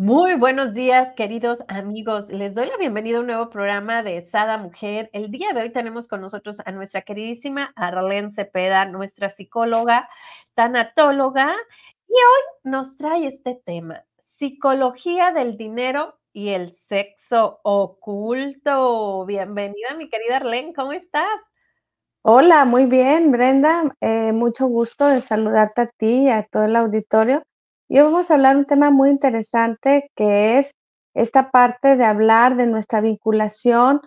Muy buenos días, queridos amigos. Les doy la bienvenida a un nuevo programa de Sada Mujer. El día de hoy tenemos con nosotros a nuestra queridísima Arlene Cepeda, nuestra psicóloga, tanatóloga, y hoy nos trae este tema, psicología del dinero y el sexo oculto. Bienvenida, mi querida Arlene, ¿cómo estás? Hola, muy bien, Brenda. Eh, mucho gusto de saludarte a ti y a todo el auditorio. Y hoy vamos a hablar un tema muy interesante que es esta parte de hablar de nuestra vinculación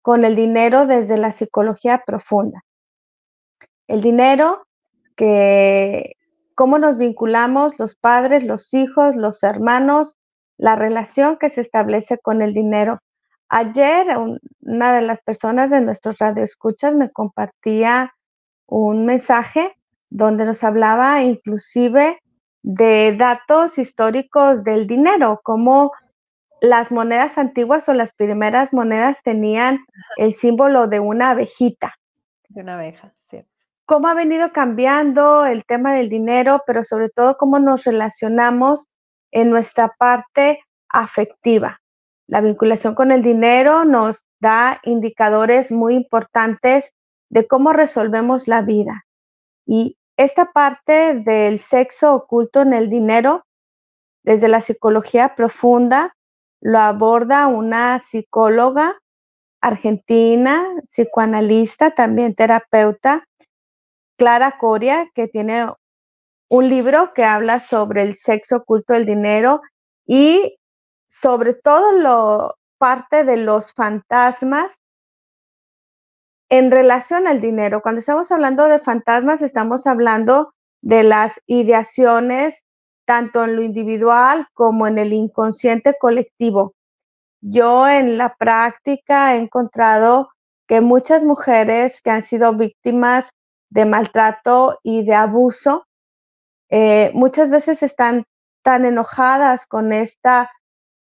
con el dinero desde la psicología profunda. El dinero, que cómo nos vinculamos los padres, los hijos, los hermanos, la relación que se establece con el dinero. Ayer una de las personas de nuestros radioescuchas me compartía un mensaje donde nos hablaba inclusive de datos históricos del dinero, como las monedas antiguas o las primeras monedas tenían el símbolo de una abejita. De una abeja, sí. Cómo ha venido cambiando el tema del dinero, pero sobre todo cómo nos relacionamos en nuestra parte afectiva. La vinculación con el dinero nos da indicadores muy importantes de cómo resolvemos la vida. Y esta parte del sexo oculto en el dinero, desde la psicología profunda, lo aborda una psicóloga argentina, psicoanalista, también terapeuta, Clara Coria, que tiene un libro que habla sobre el sexo oculto del dinero y sobre todo lo parte de los fantasmas en relación al dinero, cuando estamos hablando de fantasmas, estamos hablando de las ideaciones tanto en lo individual como en el inconsciente colectivo. Yo en la práctica he encontrado que muchas mujeres que han sido víctimas de maltrato y de abuso, eh, muchas veces están tan enojadas con esta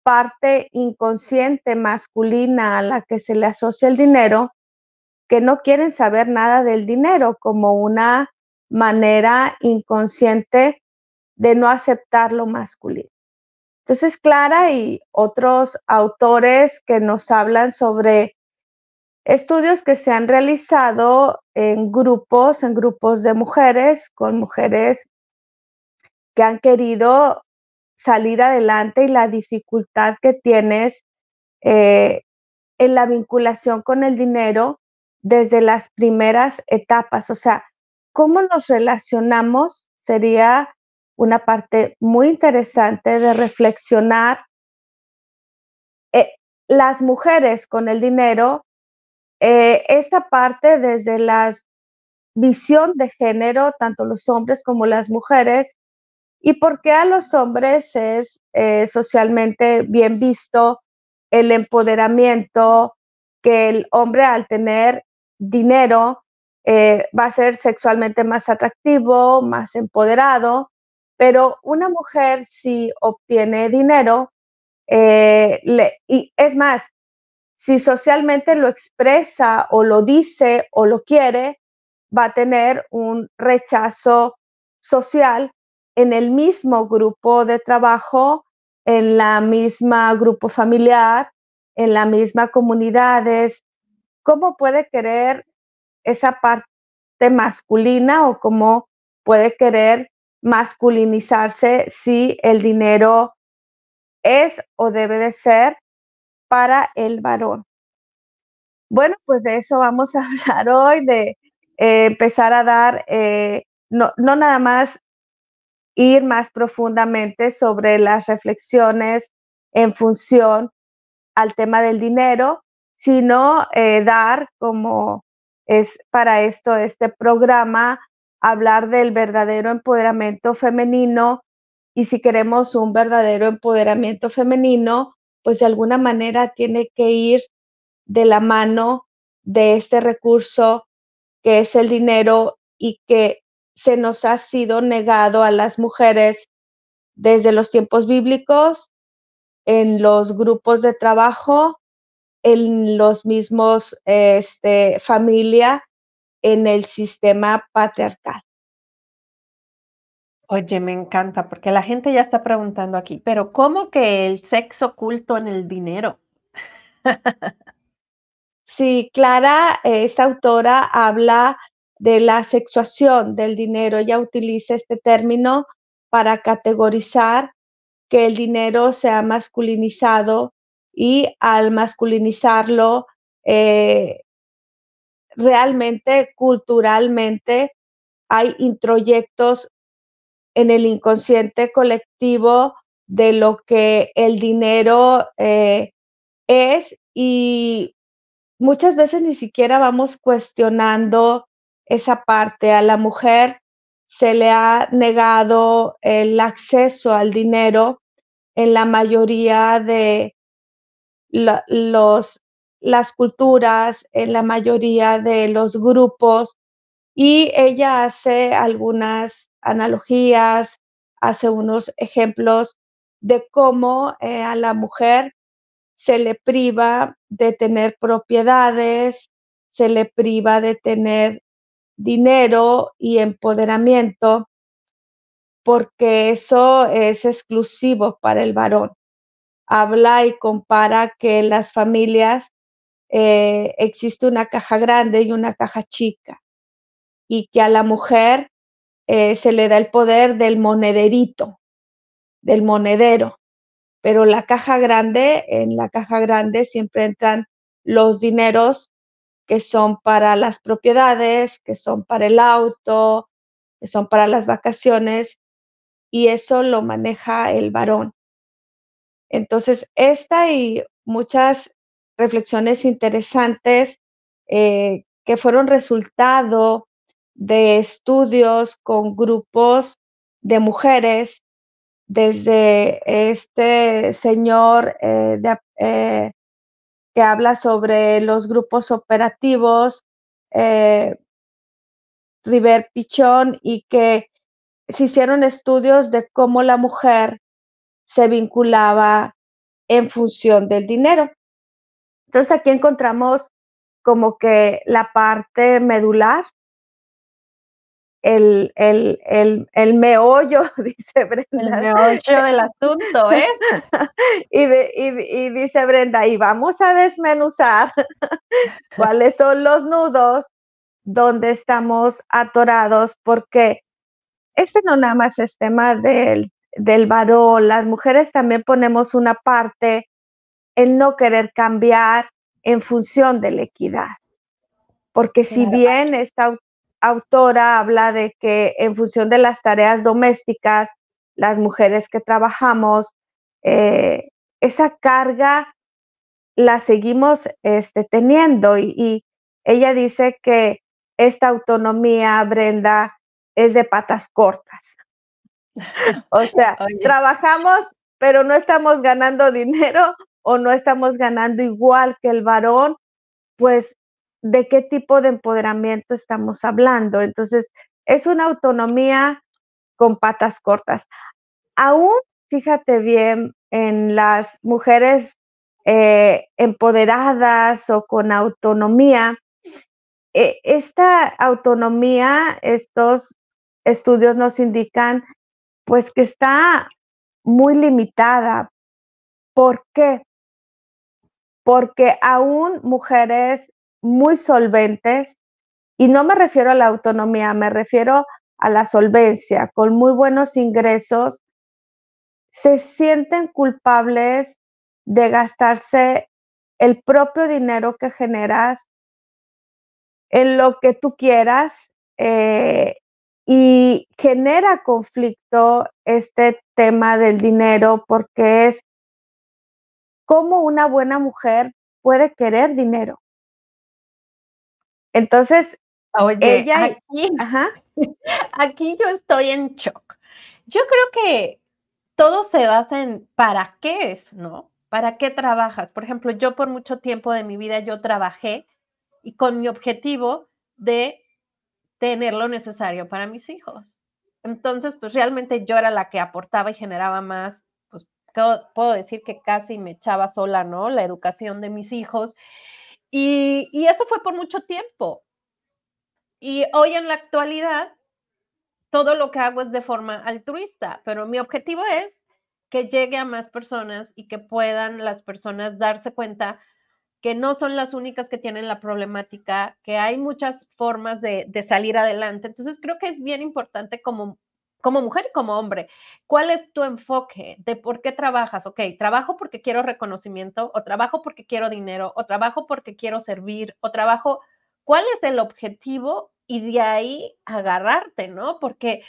parte inconsciente masculina a la que se le asocia el dinero, que no quieren saber nada del dinero como una manera inconsciente de no aceptar lo masculino. Entonces, Clara y otros autores que nos hablan sobre estudios que se han realizado en grupos, en grupos de mujeres, con mujeres que han querido salir adelante y la dificultad que tienes eh, en la vinculación con el dinero desde las primeras etapas, o sea, cómo nos relacionamos sería una parte muy interesante de reflexionar eh, las mujeres con el dinero, eh, esta parte desde la visión de género, tanto los hombres como las mujeres, y por qué a los hombres es eh, socialmente bien visto el empoderamiento, que el hombre al tener dinero, eh, va a ser sexualmente más atractivo, más empoderado, pero una mujer si obtiene dinero, eh, y es más, si socialmente lo expresa o lo dice o lo quiere, va a tener un rechazo social en el mismo grupo de trabajo, en la misma grupo familiar, en la misma comunidades, cómo puede querer esa parte masculina o cómo puede querer masculinizarse si el dinero es o debe de ser para el varón. Bueno, pues de eso vamos a hablar hoy, de eh, empezar a dar, eh, no, no nada más ir más profundamente sobre las reflexiones en función al tema del dinero, sino eh, dar como es para esto este programa, hablar del verdadero empoderamiento femenino y si queremos un verdadero empoderamiento femenino, pues de alguna manera tiene que ir de la mano de este recurso que es el dinero y que se nos ha sido negado a las mujeres desde los tiempos bíblicos, en los grupos de trabajo, en los mismos este, familia en el sistema patriarcal. Oye, me encanta porque la gente ya está preguntando aquí, pero ¿cómo que el sexo oculto en el dinero? Sí, Clara, esta autora habla de la sexuación del dinero. Ella utiliza este término para categorizar que el dinero se ha masculinizado y al masculinizarlo, eh, realmente culturalmente hay introyectos en el inconsciente colectivo de lo que el dinero eh, es y muchas veces ni siquiera vamos cuestionando esa parte. A la mujer se le ha negado el acceso al dinero en la mayoría de las culturas, en la mayoría de los grupos, y ella hace algunas analogías, hace unos ejemplos de cómo eh, a la mujer se le priva de tener propiedades, se le priva de tener dinero y empoderamiento, porque eso es exclusivo para el varón. Habla y compara que en las familias eh, existe una caja grande y una caja chica, y que a la mujer eh, se le da el poder del monederito, del monedero, pero la caja grande, en la caja grande siempre entran los dineros que son para las propiedades, que son para el auto, que son para las vacaciones, y eso lo maneja el varón. Entonces, esta y muchas reflexiones interesantes eh, que fueron resultado de estudios con grupos de mujeres, desde este señor eh, eh, que habla sobre los grupos operativos, River Pichón, y que se hicieron estudios de cómo la mujer se vinculaba en función del dinero. Entonces aquí encontramos como que la parte medular, el, el, el, meollo, dice Brenda. El meollo del asunto, ¿eh? y, y, dice Brenda, y vamos a desmenuzar cuáles son los nudos donde estamos atorados, porque este no nada más es tema del del varón, las mujeres también ponemos una parte en no querer cambiar en función de la equidad. Porque si bien esta autora habla de que en función de las tareas domésticas, las mujeres que trabajamos, eh, esa carga la seguimos este, teniendo y, y ella dice que esta autonomía, Brenda, es de patas cortas o sea, trabajamos, pero no estamos ganando dinero o no estamos ganando igual que el varón, pues, ¿de qué tipo de empoderamiento estamos hablando? Entonces, es una autonomía con patas cortas. Aún, fíjate bien, en las mujeres eh, empoderadas o con autonomía, eh, esta autonomía, estos estudios nos indican pues que está muy limitada. ¿Por qué? Porque aún mujeres muy solventes, y no me refiero a la autonomía, me refiero a la solvencia, con muy buenos ingresos, se sienten culpables de gastarse el propio dinero que generas en lo que tú quieras, eh, y genera conflicto este tema del dinero porque es cómo una buena mujer puede querer dinero. Entonces, Oye, ella, aquí, aquí yo estoy en shock. Yo creo que todo se basa en para qué es, ¿no? ¿Para qué trabajas? Por ejemplo, yo por mucho tiempo de mi vida yo trabajé y con mi objetivo de tener lo necesario para mis hijos. Entonces, pues realmente yo era la que aportaba y generaba más, pues puedo decir que casi me echaba sola, ¿no? La educación de mis hijos. Y, eso fue por mucho tiempo. Y hoy en la actualidad, todo lo que hago es de forma altruista, pero mi objetivo es que llegue a más personas y que puedan las personas darse cuenta que no son las únicas que tienen la problemática, que hay muchas formas de, salir adelante. Entonces, creo que es bien importante como, como mujer y como hombre, ¿cuál es tu enfoque de por qué trabajas? Ok, trabajo porque quiero reconocimiento, o trabajo porque quiero dinero, o trabajo porque quiero servir, o trabajo, ¿cuál es el objetivo? Y de ahí agarrarte, ¿no? Porque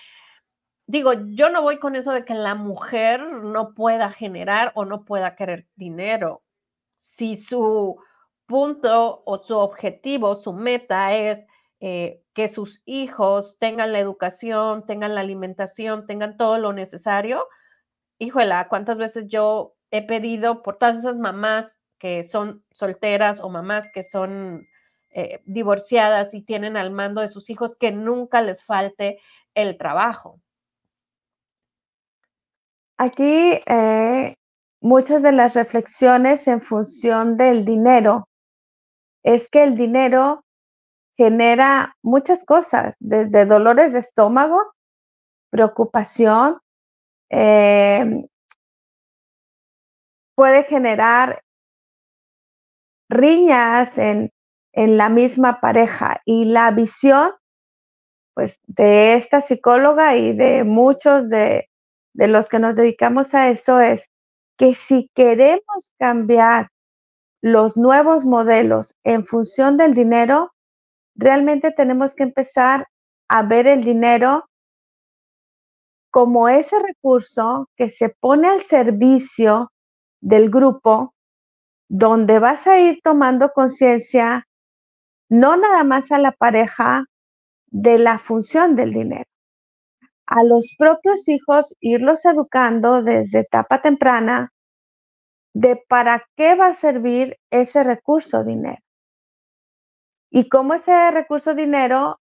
digo, yo no voy con eso de que la mujer no pueda generar o no pueda querer dinero si su punto o su objetivo, su meta es eh, que sus hijos tengan la educación, tengan la alimentación, tengan todo lo necesario, híjola, ¿cuántas veces yo he pedido por todas esas mamás que son solteras o mamás que son eh, divorciadas y tienen al mando de sus hijos que nunca les falte el trabajo? Aquí eh, muchas de las reflexiones en función del dinero es que el dinero genera muchas cosas, desde dolores de estómago, preocupación, em, puede generar riñas en, en, la misma pareja. Y la visión pues de esta psicóloga y de muchos de, de los que nos dedicamos a eso es que si queremos cambiar los nuevos modelos en función del dinero, realmente tenemos que empezar a ver el dinero como ese recurso que se pone al servicio del grupo, donde vas a ir tomando conciencia, no nada más a la pareja, de la función del dinero. A los propios hijos irlos educando desde etapa temprana de para qué va a servir ese recurso dinero. Y cómo ese recurso dinero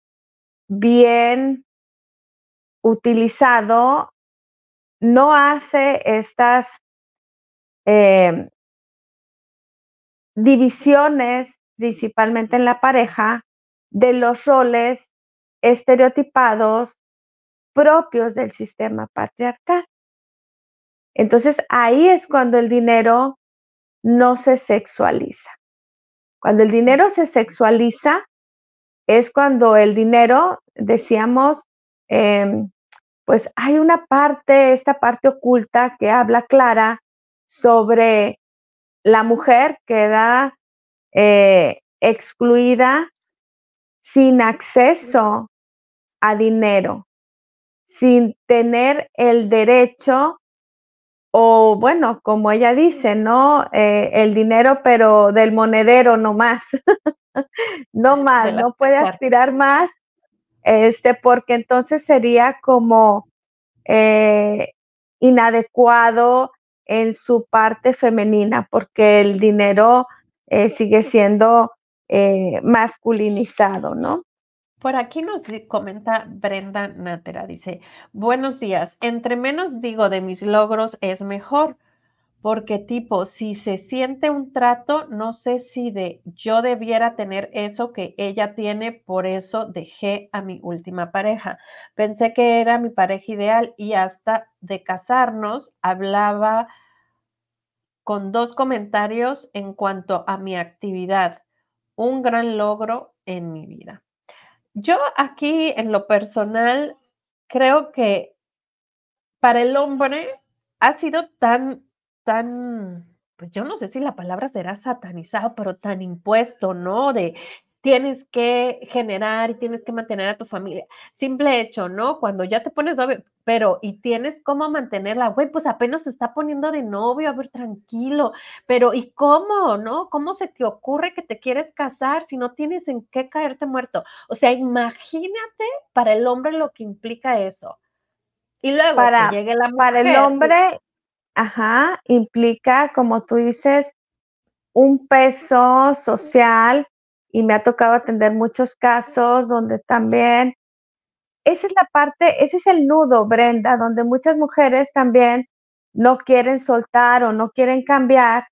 bien utilizado no hace estas em, divisiones, principalmente en la pareja, de los roles estereotipados propios del sistema patriarcal. Entonces ahí es cuando el dinero no se sexualiza. Cuando el dinero se sexualiza es cuando el dinero, decíamos, em, pues hay una parte, esta parte oculta que habla clara sobre la mujer queda eh, excluida sin acceso a dinero sin tener el derecho o bueno, como ella dice, ¿no? Eh, el dinero, pero del monedero no más, no más, no puede aspirar más, este, porque entonces sería como eh, inadecuado en su parte femenina, porque el dinero eh, sigue siendo masculinizado, ¿no? Por aquí nos comenta Brenda Natera, dice, buenos días, entre menos digo de mis logros es mejor, porque tipo, si se siente un trato, no sé si de yo debiera tener eso que ella tiene, por eso dejé a mi última pareja. Pensé que era mi pareja ideal y hasta de casarnos hablaba con dos comentarios en cuanto a mi actividad, un gran logro en mi vida. Yo aquí en lo personal creo que para el hombre ha sido tan, tan, pues yo no sé si la palabra será satanizado, pero tan impuesto, ¿no? De tienes que generar y tienes que mantener a tu familia. Simple hecho, ¿no? Cuando ya te pones novio, pero y tienes cómo mantenerla, güey, pues apenas se está poniendo de novio, a ver, tranquilo, pero ¿y cómo, no? ¿Cómo se te ocurre que te quieres casar si no tienes en qué caerte muerto? O sea, imagínate para el hombre lo que implica eso. Y luego para, que llegue la mujer, Para el pues hombre, ajá, implica, como tú dices, un peso social y me ha tocado atender muchos casos donde también, esa es la parte, ese es el nudo, Brenda, donde muchas mujeres también no quieren soltar o no quieren cambiar,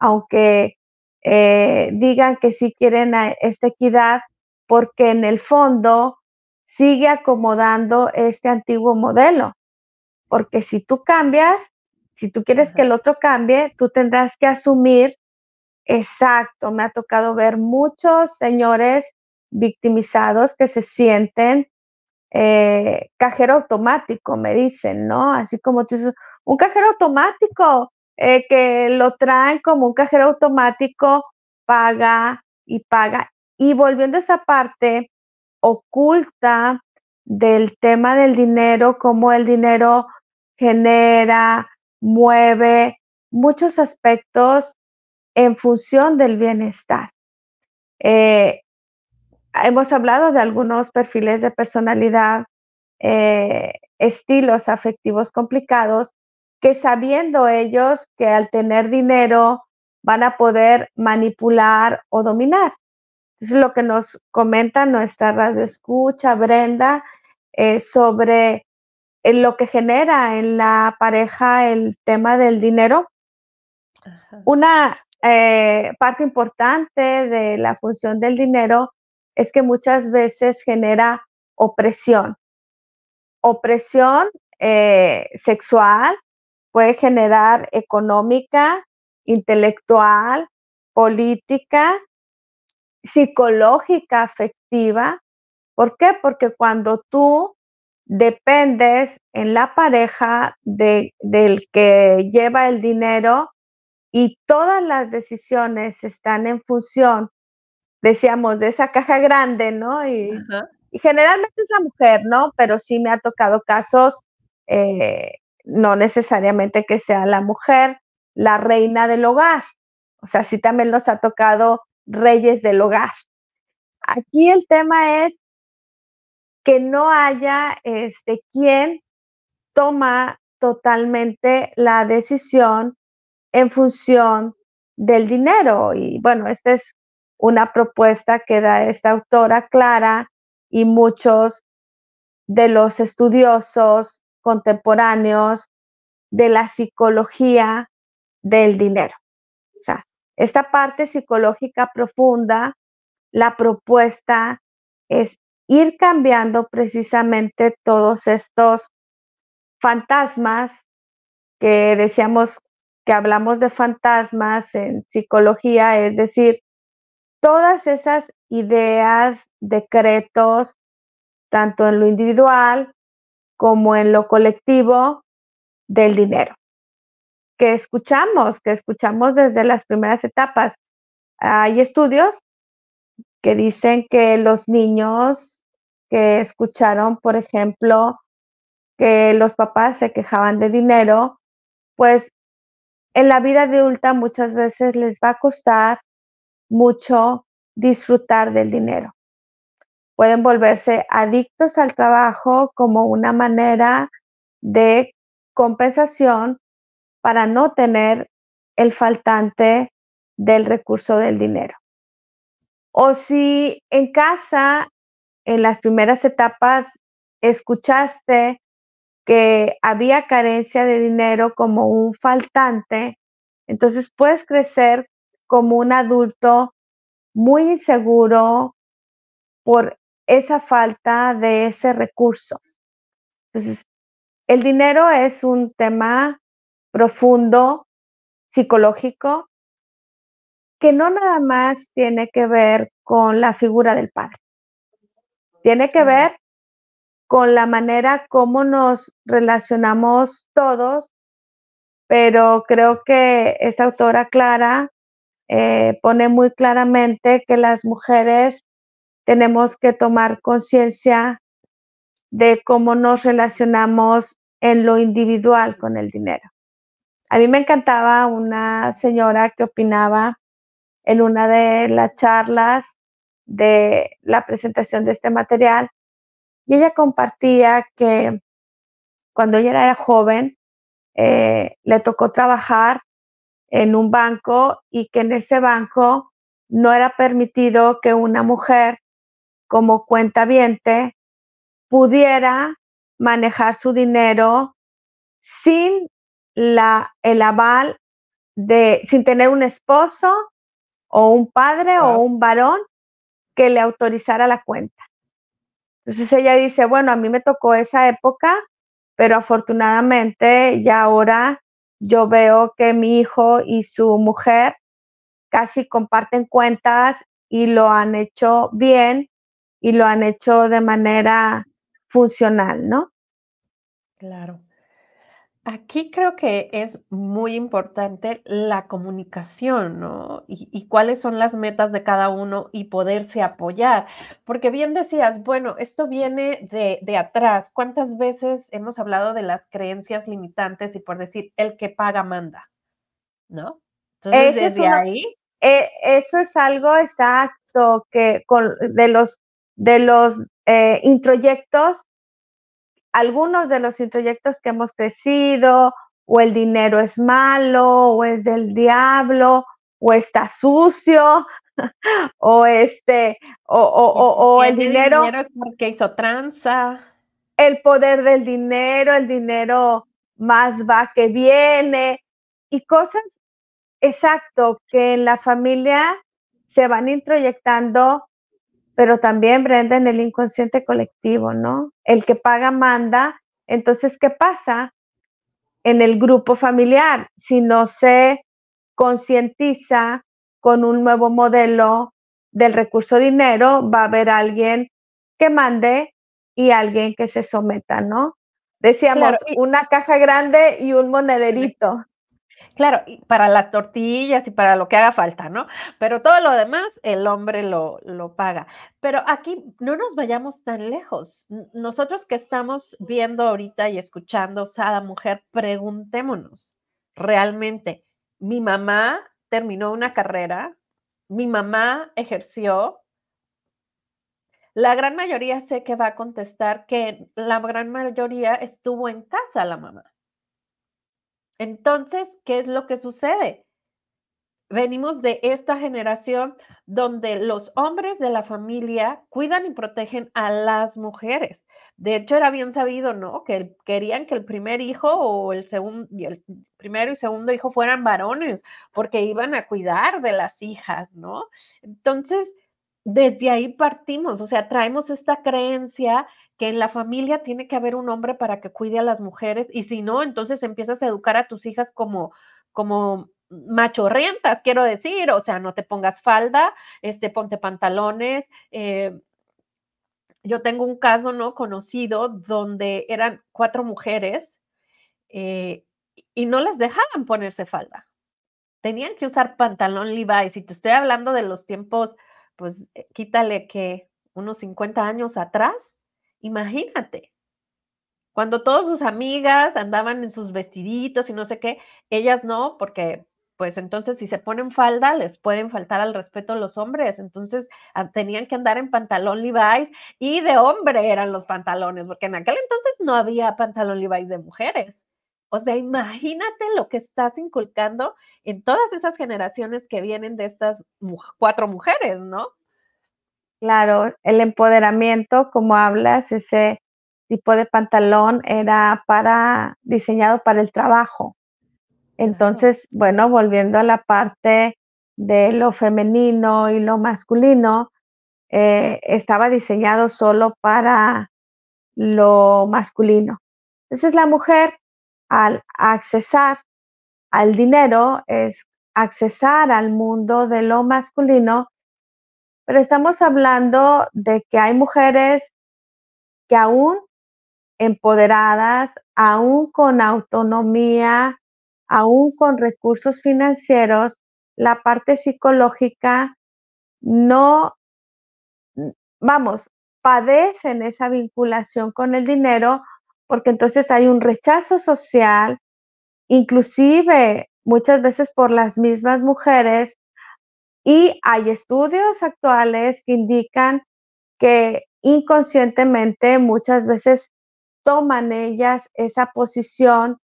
aunque eh, digan que sí quieren esta equidad, porque en el fondo sigue acomodando este antiguo modelo. Porque si tú cambias, si tú quieres que el otro cambie, tú tendrás que asumir, exacto, me ha tocado ver muchos señores victimizados que se sienten eh, cajero automático, me dicen, ¿no? Así como tú dices, un cajero automático, eh, que lo traen como un cajero automático, paga y paga. Y volviendo a esa parte oculta del tema del dinero, cómo el dinero genera, mueve muchos aspectos en función del bienestar. Eh, hemos hablado de algunos perfiles de personalidad, eh, estilos afectivos complicados, que sabiendo ellos que al tener dinero van a poder manipular o dominar. Es lo que nos comenta nuestra radio escucha, Brenda, eh, sobre lo que genera en la pareja el tema del dinero. Una eh, parte importante de la función del dinero es que muchas veces genera opresión. Opresión eh, sexual puede generar económica, intelectual, política, psicológica, afectiva. ¿Por qué? Porque cuando tú dependes en la pareja del que lleva el dinero y todas las decisiones están en función decíamos, de esa caja grande, ¿no? Y, generalmente es la mujer, ¿no? Pero sí me ha tocado casos, eh, no necesariamente que sea la mujer, la reina del hogar. O sea, sí también nos ha tocado reyes del hogar. Aquí el tema es que no haya este quien toma totalmente la decisión en función del dinero. Y bueno, este es una propuesta que da esta autora Clara y muchos de los estudiosos contemporáneos de la psicología del dinero. O sea, esta parte psicológica profunda, la propuesta es ir cambiando precisamente todos estos fantasmas que decíamos que hablamos de fantasmas en psicología, es decir, todas esas ideas, decretos, tanto en lo individual como en lo colectivo del dinero, que escuchamos, que escuchamos desde las primeras etapas. Hay estudios que dicen que los niños que escucharon, por ejemplo, que los papás se quejaban de dinero, pues en la vida adulta muchas veces les va a costar mucho disfrutar del dinero. Pueden volverse adictos al trabajo como una manera de compensación para no tener el faltante del recurso del dinero. O si en casa, en las primeras etapas, escuchaste que había carencia de dinero como un faltante, entonces puedes crecer como un adulto muy inseguro por esa falta de ese recurso. Entonces, el dinero es un tema profundo, psicológico, que no nada más tiene que ver con la figura del padre. Tiene que ver con la manera como nos relacionamos todos, pero creo que esta autora Clara eh, pone muy claramente que las mujeres tenemos que tomar conciencia de cómo nos relacionamos en lo individual con el dinero. A mí me encantaba una señora que opinaba en una de las charlas de la presentación de este material y ella compartía que cuando ella era joven eh, le tocó trabajar en un banco y que en ese banco no era permitido que una mujer como cuentaviente pudiera manejar su dinero sin la, el aval de, sin tener un esposo o un padre o un varón que le autorizara la cuenta. Entonces ella dice, bueno, a mí me tocó esa época, pero afortunadamente ya ahora yo veo que mi hijo y su mujer casi comparten cuentas y lo han hecho bien y lo han hecho de manera funcional, ¿no? Claro. Aquí creo que es muy importante la comunicación, ¿no? Y, cuáles son las metas de cada uno y poderse apoyar. Porque bien decías, bueno, esto viene de, de atrás. ¿Cuántas veces hemos hablado de las creencias limitantes y por decir, el que paga manda, ¿no? Entonces, desde ahí. Eh, eso es algo exacto que con, de los, de los eh, introyectos algunos de los introyectos que hemos crecido, o el dinero es malo, o es del diablo, o está sucio, o este, o, el dinero, dinero es porque hizo tranza. El poder del dinero, el dinero más va que viene, y cosas, exacto, que en la familia se van introyectando pero también, Brenda, en el inconsciente colectivo, ¿no? El que paga manda. Entonces, ¿qué pasa en el grupo familiar? Si no se concientiza con un nuevo modelo del recurso dinero, va a haber alguien que mande y alguien que se someta, ¿no? Decíamos, una caja grande y un monederito. Claro, para las tortillas y para lo que haga falta, ¿no? Pero todo lo demás el hombre lo, lo paga. Pero aquí no nos vayamos tan lejos. Nosotros que estamos viendo ahorita y escuchando Sada Mujer, preguntémonos, realmente, mi mamá terminó una carrera, mi mamá ejerció, la gran mayoría sé que va a contestar que la gran mayoría estuvo en casa la mamá. Entonces, ¿qué es lo que sucede? Venimos de esta generación donde los hombres de la familia cuidan y protegen a las mujeres. De hecho, era bien sabido, ¿no? Que querían que el primer hijo o el segundo, el primero y segundo hijo fueran varones, porque iban a cuidar de las hijas, ¿no? Entonces, desde ahí partimos, o sea, traemos esta creencia que en la familia tiene que haber un hombre para que cuide a las mujeres y si no, entonces empiezas a educar a tus hijas como, como machorrientas, quiero decir, o sea, no te pongas falda, este, ponte pantalones. Eh, yo tengo un caso, ¿no? Conocido donde eran cuatro mujeres eh, y no les dejaban ponerse falda. Tenían que usar pantalón Levi's y te estoy hablando de los tiempos, pues eh, quítale que unos 50 años atrás, Imagínate, cuando todas sus amigas andaban en sus vestiditos y no sé qué, ellas no, porque pues entonces si se ponen falda les pueden faltar al respeto a los hombres, entonces ah, tenían que andar en pantalón Levi's y de hombre eran los pantalones, porque en aquel entonces no había pantalón Levi's de mujeres. O sea, imagínate lo que estás inculcando en todas esas generaciones que vienen de estas cuatro mujeres, ¿no? Claro, el empoderamiento, como hablas, ese tipo de pantalón era para diseñado para el trabajo. Entonces, bueno, volviendo a la parte de lo femenino y lo masculino, eh, estaba diseñado solo para lo masculino. Entonces, la mujer, al accesar al dinero, es accesar al mundo de lo masculino pero estamos hablando de que hay mujeres que aún empoderadas, aún con autonomía, aún con recursos financieros, la parte psicológica no, vamos, padecen esa vinculación con el dinero porque entonces hay un rechazo social, inclusive muchas veces por las mismas mujeres y hay estudios actuales que indican que inconscientemente muchas veces toman ellas esa posición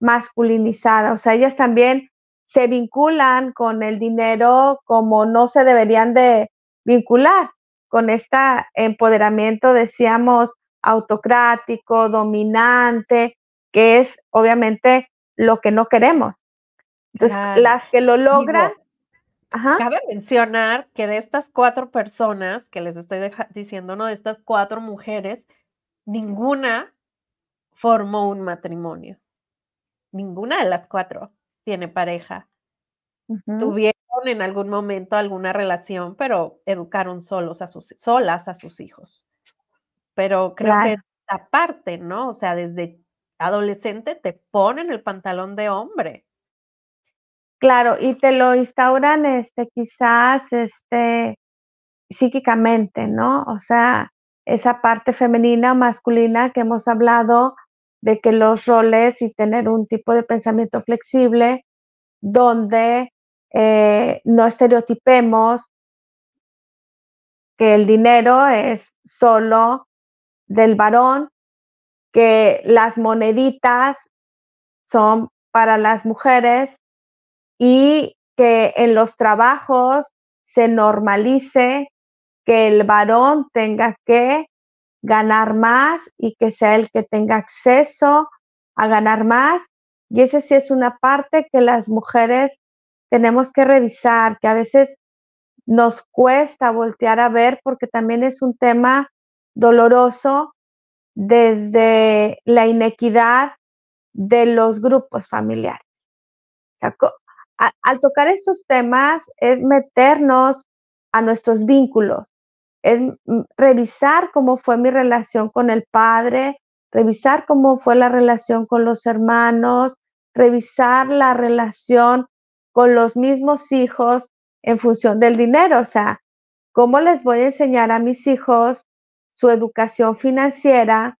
masculinizada, o sea, ellas también se vinculan con el dinero como no se deberían de vincular, con este empoderamiento, decíamos, autocrático, dominante, que es obviamente lo que no queremos. Entonces, las que lo logran Cabe mencionar que de estas cuatro personas que les estoy diciendo, ¿no? De estas cuatro mujeres, ninguna formó un matrimonio. Ninguna de las cuatro tiene pareja. Tuvieron en algún momento alguna relación, pero educaron solos a sus, solas a sus hijos. Pero creo que aparte, ¿no? O sea, desde adolescente te ponen el pantalón de hombre. Claro, y te lo instauran, este, quizás, este, psíquicamente, ¿no? O sea, esa parte femenina masculina que hemos hablado de que los roles y tener un tipo de pensamiento flexible donde eh, no estereotipemos que el dinero es solo del varón, que las moneditas son para las mujeres y que en los trabajos se normalice que el varón tenga que ganar más y que sea el que tenga acceso a ganar más. Y esa sí es una parte que las mujeres tenemos que revisar, que a veces nos cuesta voltear a ver porque también es un tema doloroso desde la inequidad de los grupos familiares. Al tocar estos temas es meternos a nuestros vínculos, es revisar cómo fue mi relación con el padre, revisar cómo fue la relación con los hermanos, revisar la relación con los mismos hijos en función del dinero. O sea, ¿cómo les voy a enseñar a mis hijos su educación financiera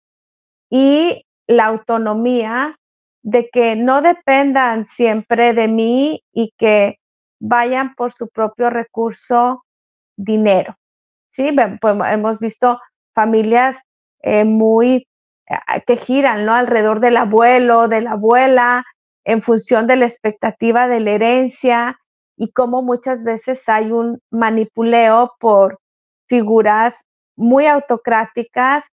y la autonomía de que no dependan siempre de mí y que vayan por su propio recurso dinero? Sí, pues hemos visto familias eh, muy eh, que giran ¿no? alrededor del abuelo, de la abuela, en función de la expectativa de la herencia y cómo muchas veces hay un manipuleo por figuras muy autocráticas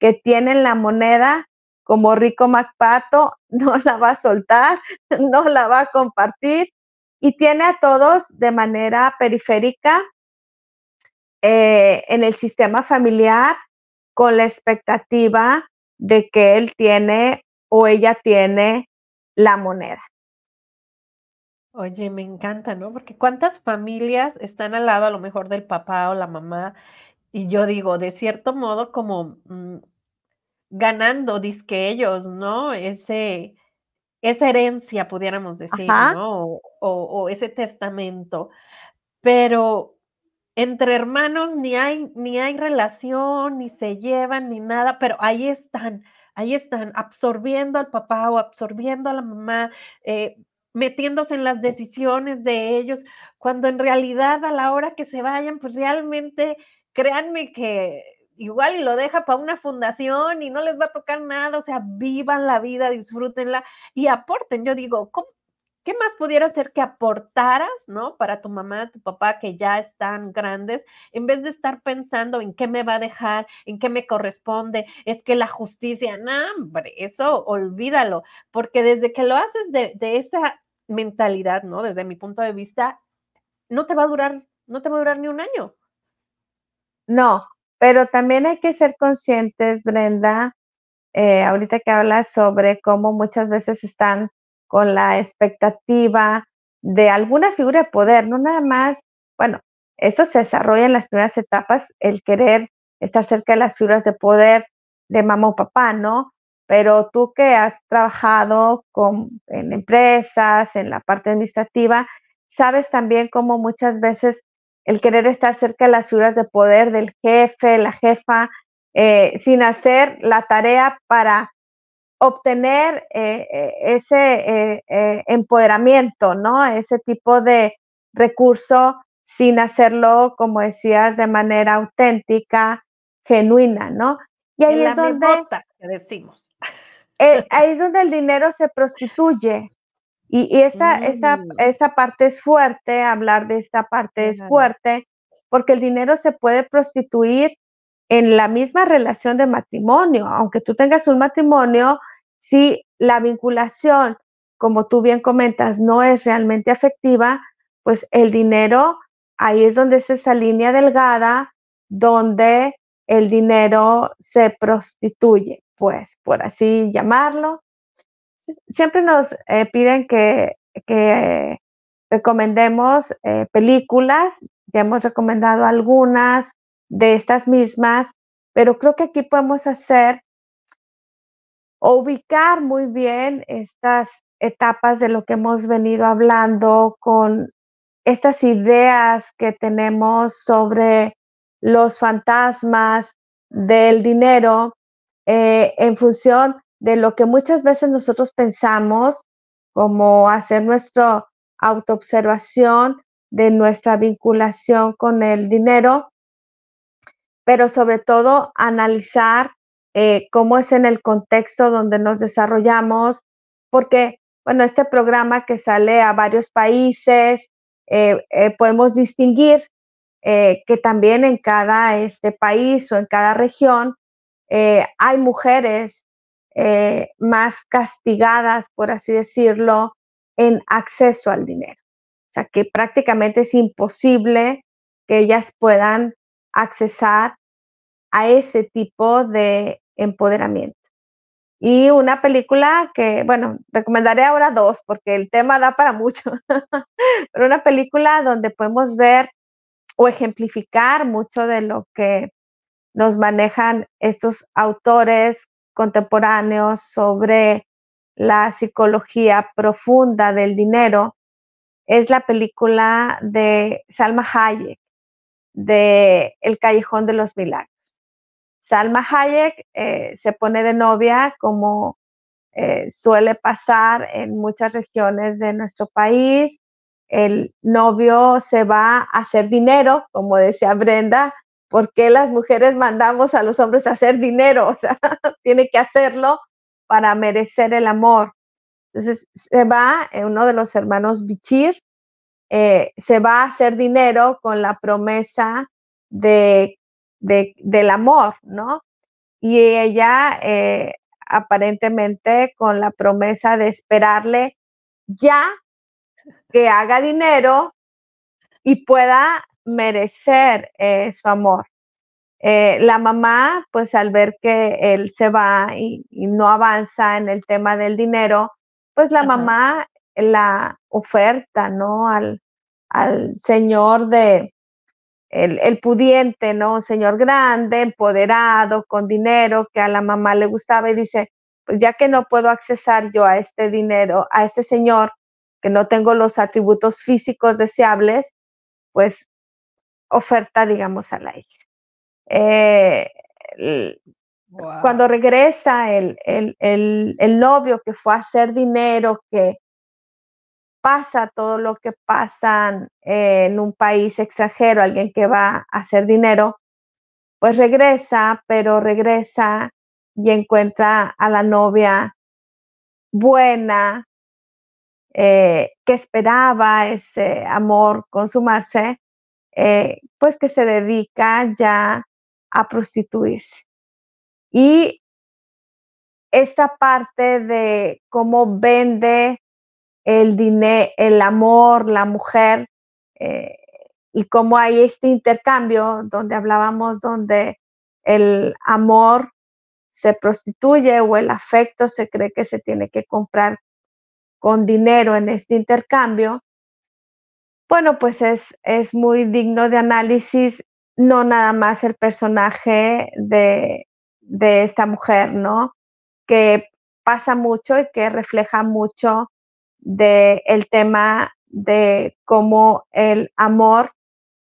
que tienen la moneda como Rico MacPato, no la va a soltar, no la va a compartir y tiene a todos de manera periférica eh, en el sistema familiar con la expectativa de que él tiene o ella tiene la moneda. Oye, me encanta, ¿no? Porque cuántas familias están al lado a lo mejor del papá o la mamá, y yo digo, de cierto modo, como mm, ganando, disque ellos, ¿no? Ese, esa herencia, pudiéramos decir, ¿no? O, ese testamento. Pero entre hermanos ni hay, ni hay relación, ni se llevan, ni nada, pero ahí están ahí están absorbiendo al papá o absorbiendo a la mamá, eh, metiéndose en las decisiones de ellos, cuando en realidad a la hora que se vayan, pues realmente créanme que igual y lo deja para una fundación y no les va a tocar nada, o sea, vivan la vida, disfrútenla y aporten. Yo digo, ¿cómo, ¿qué más pudiera ser que aportaras, ¿no? Para tu mamá, tu papá, que ya están grandes, en vez de estar pensando en qué me va a dejar, en qué me corresponde, es que la justicia, no, hombre, eso olvídalo, porque desde que lo haces de, de esta mentalidad, ¿no? Desde mi punto de vista, no te va a durar, no te va a durar ni un año. No, pero también hay que ser conscientes, Brenda, eh, ahorita que hablas sobre cómo muchas veces están con la expectativa de alguna figura de poder, no nada más, bueno, eso se desarrolla en las primeras etapas, el querer estar cerca de las figuras de poder de mamá o papá, ¿no? Pero tú que has trabajado con, en empresas, en la parte administrativa, sabes también cómo muchas veces el querer estar cerca de las figuras de poder del jefe, la jefa, eh, sin hacer la tarea para obtener eh, eh, ese eh, empoderamiento, ¿no? Ese tipo de recurso sin hacerlo, como decías, de manera auténtica, genuina, ¿no? Y ahí es donde que decimos. ahí es donde el dinero se prostituye. Y, esa, esa, mm. esa, parte es fuerte, hablar de esta parte es fuerte, porque el dinero se puede prostituir en la misma relación de matrimonio, aunque tú tengas un matrimonio, si la vinculación, como tú bien comentas, no es realmente afectiva, pues el dinero, ahí es donde es esa línea delgada donde el dinero se prostituye, pues por así llamarlo. Siempre nos eh, piden que, recomendemos eh, películas, ya hemos recomendado algunas de estas mismas, pero creo que aquí podemos hacer ubicar muy bien estas etapas de lo que hemos venido hablando con estas ideas que tenemos sobre los fantasmas del dinero eh, en función de lo que muchas veces nosotros pensamos como hacer nuestra autoobservación de nuestra vinculación con el dinero, pero sobre todo analizar eh, cómo es en el contexto donde nos desarrollamos, porque, bueno, este programa que sale a varios países, eh, eh, podemos distinguir que también en cada este país o en cada región hay mujeres más castigadas, por así decirlo, en acceso al dinero. O sea, que prácticamente es imposible que ellas puedan accesar a ese tipo de empoderamiento. Y una película que, bueno, recomendaré ahora dos porque el tema da para mucho, pero una película donde podemos ver o ejemplificar mucho de lo que nos manejan estos autores contemporáneos sobre la psicología profunda del dinero, es la película de Salma Hayek, de El Callejón de los Milagros. Salma Hayek eh, se pone de novia como eh, suele pasar en muchas regiones de nuestro país. El novio se va a hacer dinero, como decía Brenda, porque las mujeres mandamos a los hombres a hacer dinero? O sea, tiene que hacerlo para merecer el amor. Entonces se va, eh, uno de los hermanos Bichir, se va a hacer dinero con la promesa de del amor, ¿no? Y ella eh, aparentemente con la promesa de esperarle ya que haga dinero y pueda merecer eh, su amor. Eh, la mamá, pues al ver que él se va y, no avanza en el tema del dinero, pues la mamá la oferta, ¿no? Al, al señor de, el, pudiente, ¿no? Un señor grande, empoderado, con dinero, que a la mamá le gustaba y dice, pues ya que no puedo accesar yo a este dinero, a este señor, que no tengo los atributos físicos deseables, pues oferta, digamos, a la hija. Eh, cuando regresa el, el, novio que fue a hacer dinero, que pasa todo lo que pasa en un país extranjero, alguien que va a hacer dinero, pues regresa, pero regresa y encuentra a la novia buena, eh, que esperaba ese amor consumarse, eh, pues que se dedica ya a prostituirse. Y esta parte de cómo vende el dinero, el amor, la mujer, eh, y cómo hay este intercambio donde hablábamos, donde el amor se prostituye o el afecto se cree que se tiene que comprar con dinero en este intercambio, bueno, pues es, es muy digno de análisis, no nada más el personaje de, de esta mujer, ¿no? Que pasa mucho y que refleja mucho del tema de cómo el amor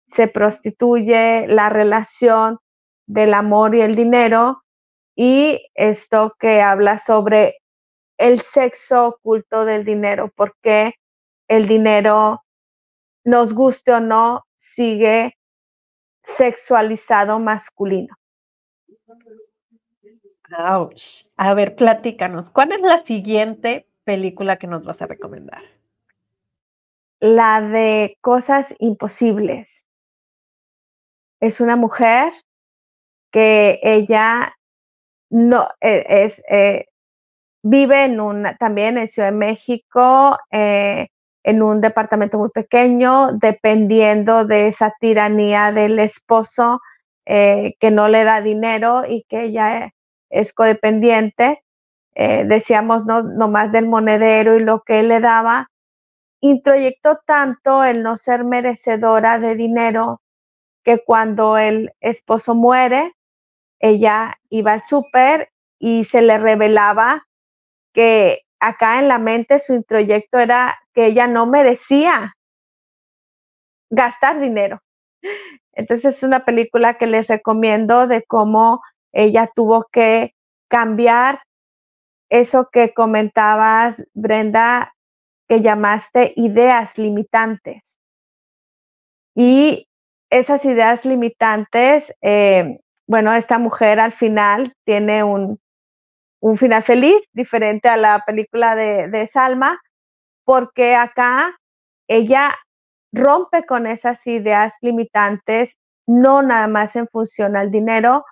se prostituye, la relación del amor y el dinero, y esto que habla sobre el sexo oculto del dinero, porque el dinero, nos guste o no, sigue sexualizado masculino. A ver, platícanos, ¿cuál es la siguiente película que nos vas a recomendar? La de Cosas Imposibles. Es una mujer que ella no e, es, eh, vive en una, también en Ciudad de México, eh, en un departamento muy pequeño, dependiendo de esa tiranía del esposo eh, que no le da dinero y que ella es codependiente. Eh, decíamos, no, no más del monedero y lo que él le daba, introyectó tanto el no ser merecedora de dinero que cuando el esposo muere, ella iba al súper y se le revelaba que acá en la mente su introyecto era que ella no merecía gastar dinero. Entonces es una película que les recomiendo de cómo ella tuvo que cambiar eso que comentabas, Brenda, que llamaste ideas limitantes. Y esas ideas limitantes, eh, bueno, esta mujer al final tiene un, un final feliz, diferente a la película de, Salma, porque acá ella rompe con esas ideas limitantes, no nada más en función al dinero,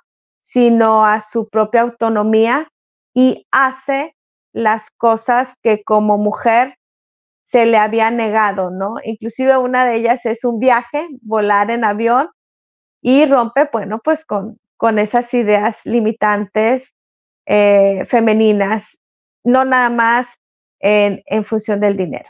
sino a su propia autonomía y hace las cosas que como mujer se le había negado, ¿no? Inclusive una de ellas es un viaje, volar en avión y rompe, bueno, pues con, con esas ideas limitantes eh, femeninas, no nada más en, en función del dinero.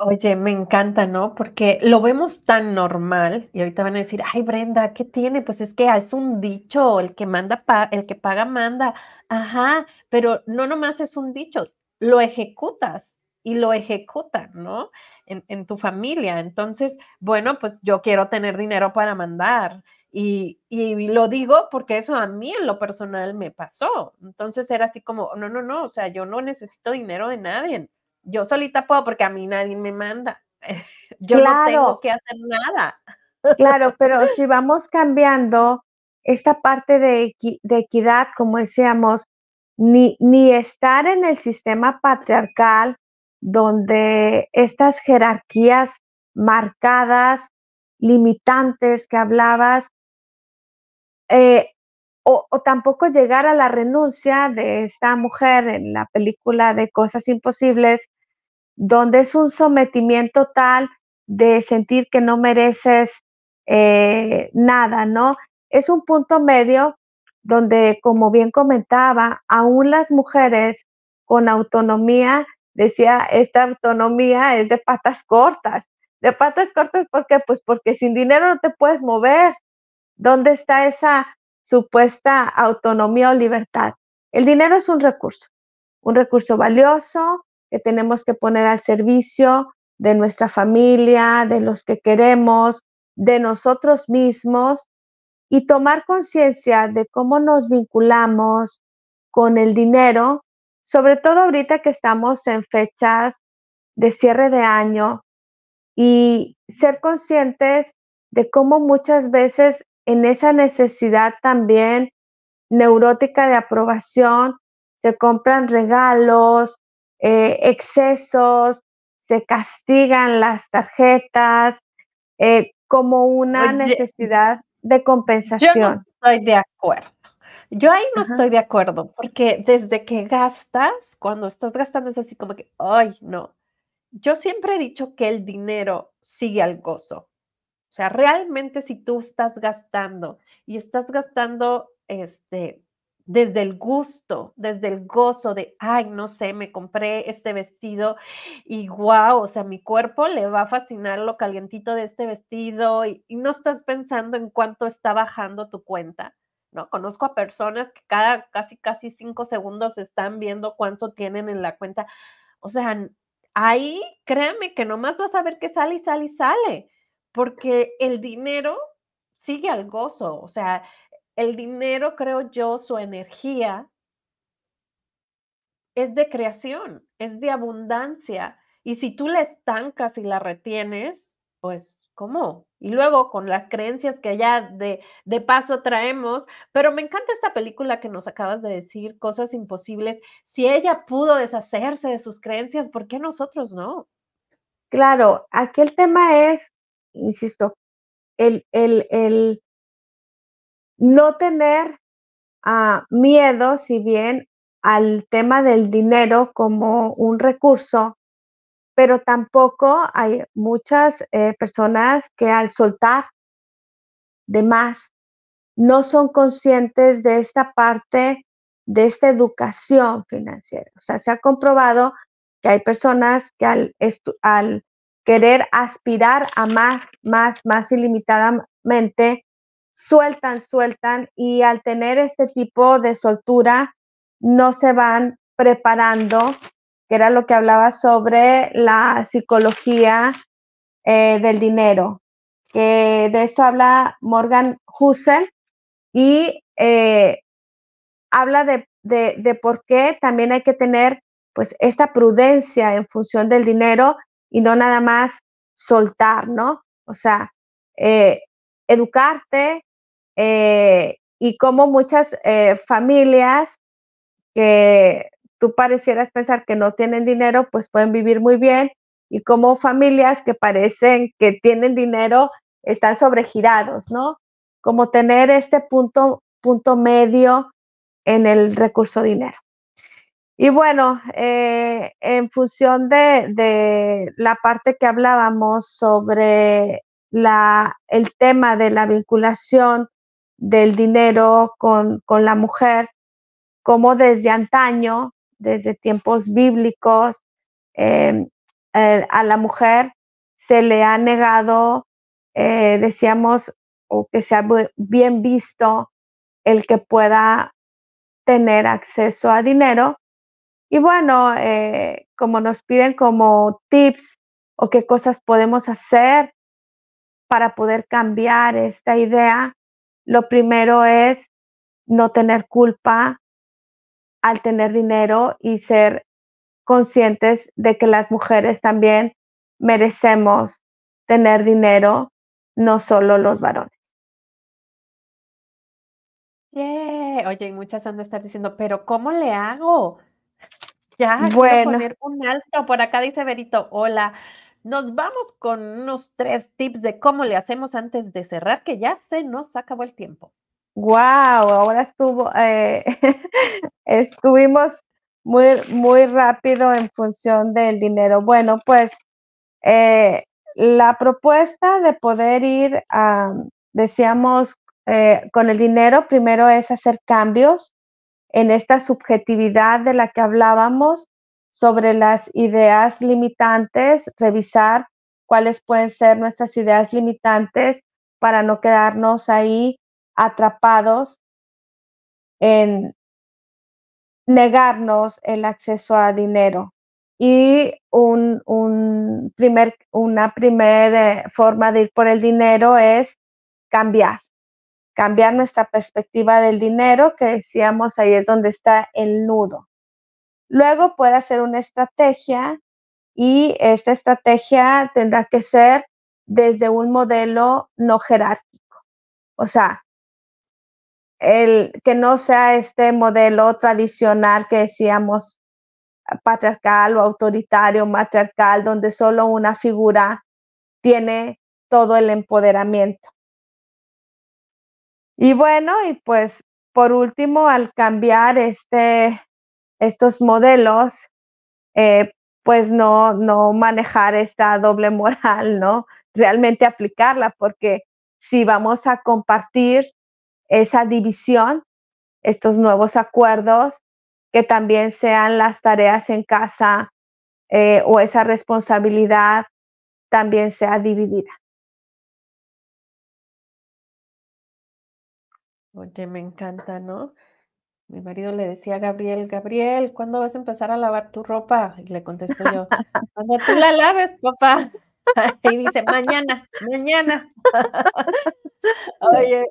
Oye, me encanta, ¿no? Porque lo vemos tan normal y ahorita van a decir, ay, Brenda, ¿qué tiene? Pues es que es un dicho, el que manda, el que paga manda. Ajá, pero no nomás es un dicho, lo ejecutas y lo ejecutan, ¿no? En, en tu familia. Entonces, bueno, pues yo quiero tener dinero para mandar y, lo digo porque eso a mí en lo personal me pasó. Entonces era así como, no, no, no, o sea, yo no necesito dinero de nadie. Yo solita puedo porque a mí nadie me manda. Yo no tengo que hacer nada. Claro, pero si vamos cambiando esta parte de, de equidad, como decíamos, ni, ni estar en el sistema patriarcal donde estas jerarquías marcadas, limitantes que hablabas, eh, o, tampoco llegar a la renuncia de esta mujer en la película de Cosas Imposibles, donde es un sometimiento tal de sentir que no mereces eh, nada, ¿no? Es un punto medio donde, como bien comentaba, aún las mujeres con autonomía, decía, esta autonomía es de patas cortas. De patas cortas, ¿por qué? Pues porque sin dinero no te puedes mover, ¿Dónde está esa supuesta autonomía o libertad? El dinero es un recurso, un recurso valioso que tenemos que poner al servicio de nuestra familia, de los que queremos, de nosotros mismos y tomar conciencia de cómo nos vinculamos con el dinero, sobre todo ahorita que estamos en fechas de cierre de año y ser conscientes de cómo muchas veces en esa necesidad también neurótica de aprobación, se compran regalos, eh, excesos, se castigan las tarjetas eh, como una necesidad de compensación. Yo no estoy de acuerdo. Yo ahí no estoy de acuerdo, porque desde que gastas, cuando estás gastando es así como que, ay, no. Yo siempre he dicho que el dinero sigue al gozo. O sea, realmente si tú estás gastando y estás gastando este desde el gusto, desde el gozo de, ay, no sé, me compré este vestido y wow, o sea, mi cuerpo le va a fascinar lo calientito de este vestido y, no estás pensando en cuánto está bajando tu cuenta, ¿no? Conozco a personas que cada casi, casi cinco segundos están viendo cuánto tienen en la cuenta. O sea, ahí créeme que nomás vas a ver que sale y sale y sale porque el dinero sigue al gozo, o sea, el dinero, creo yo, su energía es de creación, es de abundancia. Y si tú la estancas y la retienes, pues, ¿cómo? Y luego con las creencias que ya de, de paso traemos, pero me encanta esta película que nos acabas de decir, Cosas Imposibles. Si ella pudo deshacerse de sus creencias, ¿por qué nosotros no? Claro, aquí el tema es insisto, el, el, no tener ah, miedo, si bien al tema del dinero como un recurso, pero tampoco hay muchas eh, personas que al soltar de más no son conscientes de esta parte de esta educación financiera. O sea, se ha comprobado que hay personas que al, al querer aspirar a más, más, más ilimitadamente, sueltan, sueltan y al tener este tipo de soltura, no se van preparando, que era lo que hablaba sobre la psicología eh, del dinero, que de esto habla Morgan Hussel y eh, habla de, de, por qué también hay que tener pues esta prudencia en función del dinero y no nada más soltar, ¿no? O sea, eh, educarte y como muchas familias que tú parecieras pensar que no tienen dinero, pues pueden vivir muy bien y como familias que parecen que tienen dinero están sobregirados, ¿no? Como tener este punto, punto medio en el recurso dinero. Y bueno, eh, en función de, la parte que hablábamos sobre la, el tema de la vinculación del dinero con, con la mujer, como desde antaño, desde tiempos bíblicos, em, a la mujer se le ha negado, eh, decíamos, o que sea bien visto el que pueda tener acceso a dinero. Y bueno, eh, como nos piden como tips o qué cosas podemos hacer para poder cambiar esta idea, lo primero es no tener culpa al tener dinero y ser conscientes de que las mujeres también merecemos tener dinero, no solo los varones. Oye, y muchas han de estar diciendo, pero ¿cómo le hago? Ya, bueno. poner un alto. Por acá dice Berito, hola. Nos vamos con unos tres tips de cómo le hacemos antes de cerrar, que ya se nos acabó el tiempo. Wow, ahora estuvo, eh, estuvimos muy, muy rápido en función del dinero. Bueno, pues eh, la propuesta de poder ir, a, decíamos, eh, con el dinero, primero es hacer cambios en esta subjetividad de la que hablábamos sobre las ideas limitantes, revisar cuáles pueden ser nuestras ideas limitantes para no quedarnos ahí atrapados en negarnos el acceso a dinero. Y un, primer, una primera eh, forma de ir por el dinero es cambiar, cambiar nuestra perspectiva del dinero, que decíamos ahí es donde está el nudo. Luego puede hacer una estrategia y esta estrategia tendrá que ser desde un modelo no jerárquico. O sea, el que no sea este modelo tradicional que decíamos patriarcal o autoritario, matriarcal, donde solo una figura tiene todo el empoderamiento. Y bueno, y pues por último, al cambiar este, estos modelos, eh, pues no, no manejar esta doble moral, ¿no? Realmente aplicarla, porque si vamos a compartir esa división, estos nuevos acuerdos, que también sean las tareas en casa eh, o esa responsabilidad también sea dividida. Oye, me encanta, ¿no? Mi marido le decía a Gabriel, Gabriel, ¿cuándo vas a empezar a lavar tu ropa? Y le contesto yo, cuando tú la laves, papá. Y dice, mañana, mañana. Oye,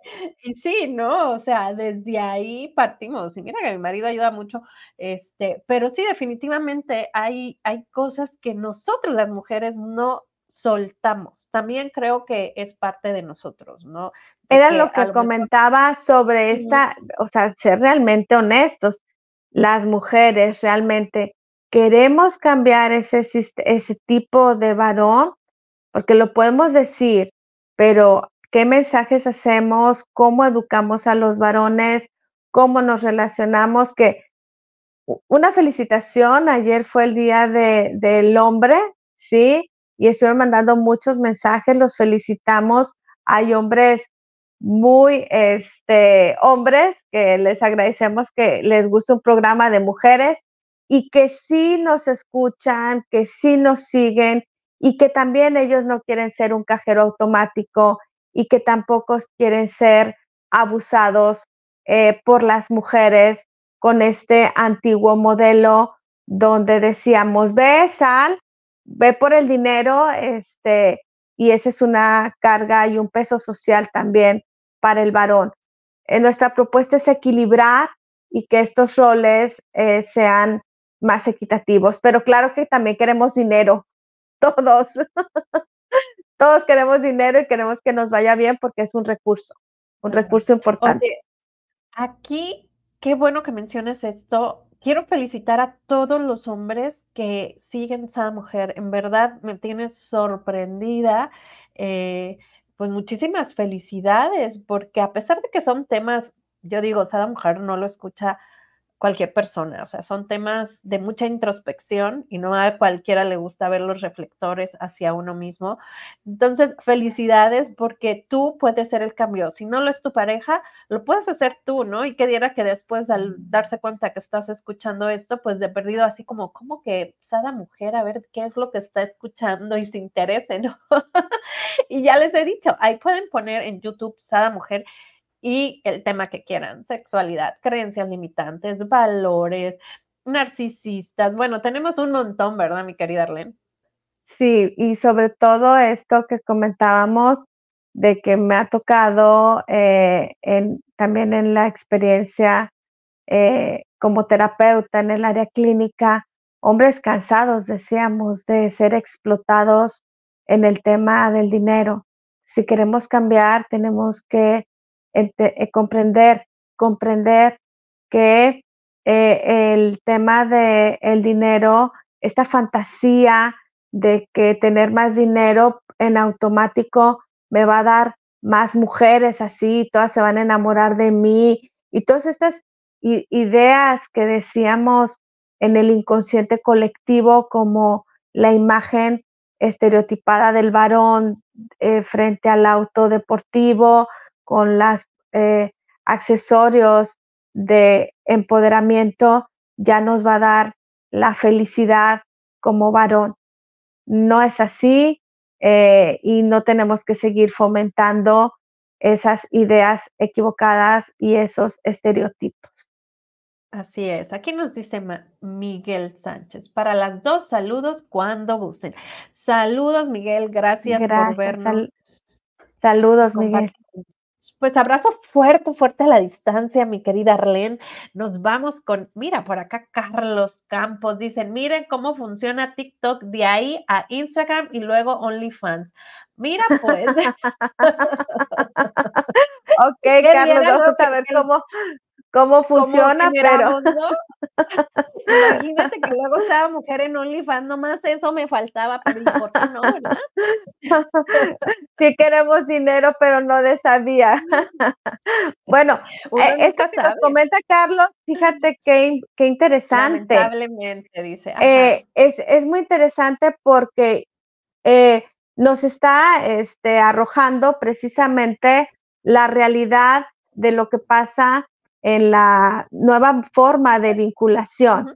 y sí, ¿no? O sea, desde ahí partimos. Y mira que mi marido ayuda mucho, este, pero sí, definitivamente hay, hay cosas que nosotros las mujeres no soltamos. También creo que es parte de nosotros, ¿no? Era lo que comentaba sobre esta, o sea, ser realmente honestos. Las mujeres realmente queremos cambiar ese, ese tipo de varón, porque lo podemos decir, pero qué mensajes hacemos, cómo educamos a los varones, cómo nos relacionamos, que una felicitación. Ayer fue el Día de, del Hombre, ¿sí? Y estuvieron mandando muchos mensajes, los felicitamos. Hay hombres muy, este, hombres que les agradecemos que les guste un programa de mujeres y que sí nos escuchan, que sí nos siguen y que también ellos no quieren ser un cajero automático y que tampoco quieren ser abusados eh, por las mujeres con este antiguo modelo donde decíamos, ve, sal, ve por el dinero, este, y esa es una carga y un peso social también para el varón. Eh, nuestra propuesta es equilibrar y que estos roles eh, sean más equitativos, pero claro que también queremos dinero, todos. todos queremos dinero y queremos que nos vaya bien porque es un recurso, un recurso importante. aquí, qué bueno que menciones esto. Quiero felicitar a todos los hombres que siguen esa mujer. En verdad me tienes sorprendida. Eh, pues muchísimas felicidades, porque a pesar de que son temas, yo digo, Sada Mujer no lo escucha cualquier persona. O sea, son temas de mucha introspección y no a cualquiera le gusta ver los reflectores hacia uno mismo. Entonces, felicidades porque tú puedes ser el cambio. Si no lo es tu pareja, lo puedes hacer tú, ¿no? Y que diera que después al darse cuenta que estás escuchando esto, pues de perdido así como, como que cada mujer a ver qué es lo que está escuchando y se interese, ¿no? y ya les he dicho, ahí pueden poner en YouTube Sada Mujer y el tema que quieran, sexualidad, creencias limitantes, valores, narcisistas. Bueno, tenemos un montón, ¿verdad, mi querida Arlene? Sí, y sobre todo esto que comentábamos de que me ha tocado eh, también en la experiencia eh, como terapeuta en el área clínica, hombres cansados, decíamos, de ser explotados en el tema del dinero. Si queremos cambiar, tenemos que comprender, comprender que eh, el tema del el dinero, esta fantasía de que tener más dinero en automático me va a dar más mujeres así, todas se van a enamorar de mí y todas estas ideas que decíamos en el inconsciente colectivo como la imagen estereotipada del varón eh, frente al auto deportivo, con los eh, accesorios de empoderamiento, ya nos va a dar la felicidad como varón. No es así eh, y no tenemos que seguir fomentando esas ideas equivocadas y esos estereotipos. Así es. Aquí nos dice Miguel Sánchez. Para las dos, saludos cuando gusten. Saludos, Miguel. Gracias, por vernos. saludos, Miguel. Pues abrazo fuerte, fuerte a la distancia, mi querida Arlene. Nos vamos con, mira, por acá Carlos Campos dicen, miren cómo funciona TikTok de ahí a Instagram y luego OnlyFans. Mira, pues. ok, Carlos, vamos a ver cómo, cómo funciona, pero. Imagínate que luego estaba mujer en OnlyFans, nomás eso me faltaba, pero ¿por qué no, verdad? Sí queremos dinero, pero no de esa vía. Bueno, eh, esto que nos comenta Carlos, fíjate qué, qué interesante. Lamentablemente, dice. Eh, es, es, muy interesante porque eh, nos está este, arrojando precisamente la realidad de lo que pasa en la nueva forma de vinculación.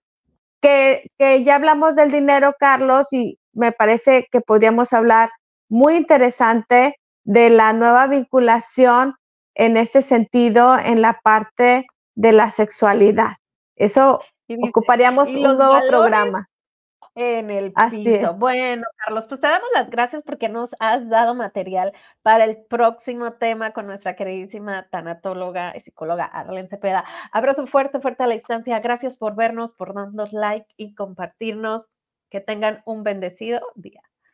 que, que, ya hablamos del dinero, Carlos, y me parece que podríamos hablar muy interesante de la nueva vinculación en este sentido en la parte de la sexualidad. Eso ocuparíamos un nuevo programa en el piso. Bueno, Carlos, pues te damos las gracias porque nos has dado material para el próximo tema con nuestra queridísima tanatóloga y psicóloga Arlen Cepeda. Abrazo fuerte, fuerte a la distancia. Gracias por vernos, por darnos like y compartirnos. Que tengan un bendecido día.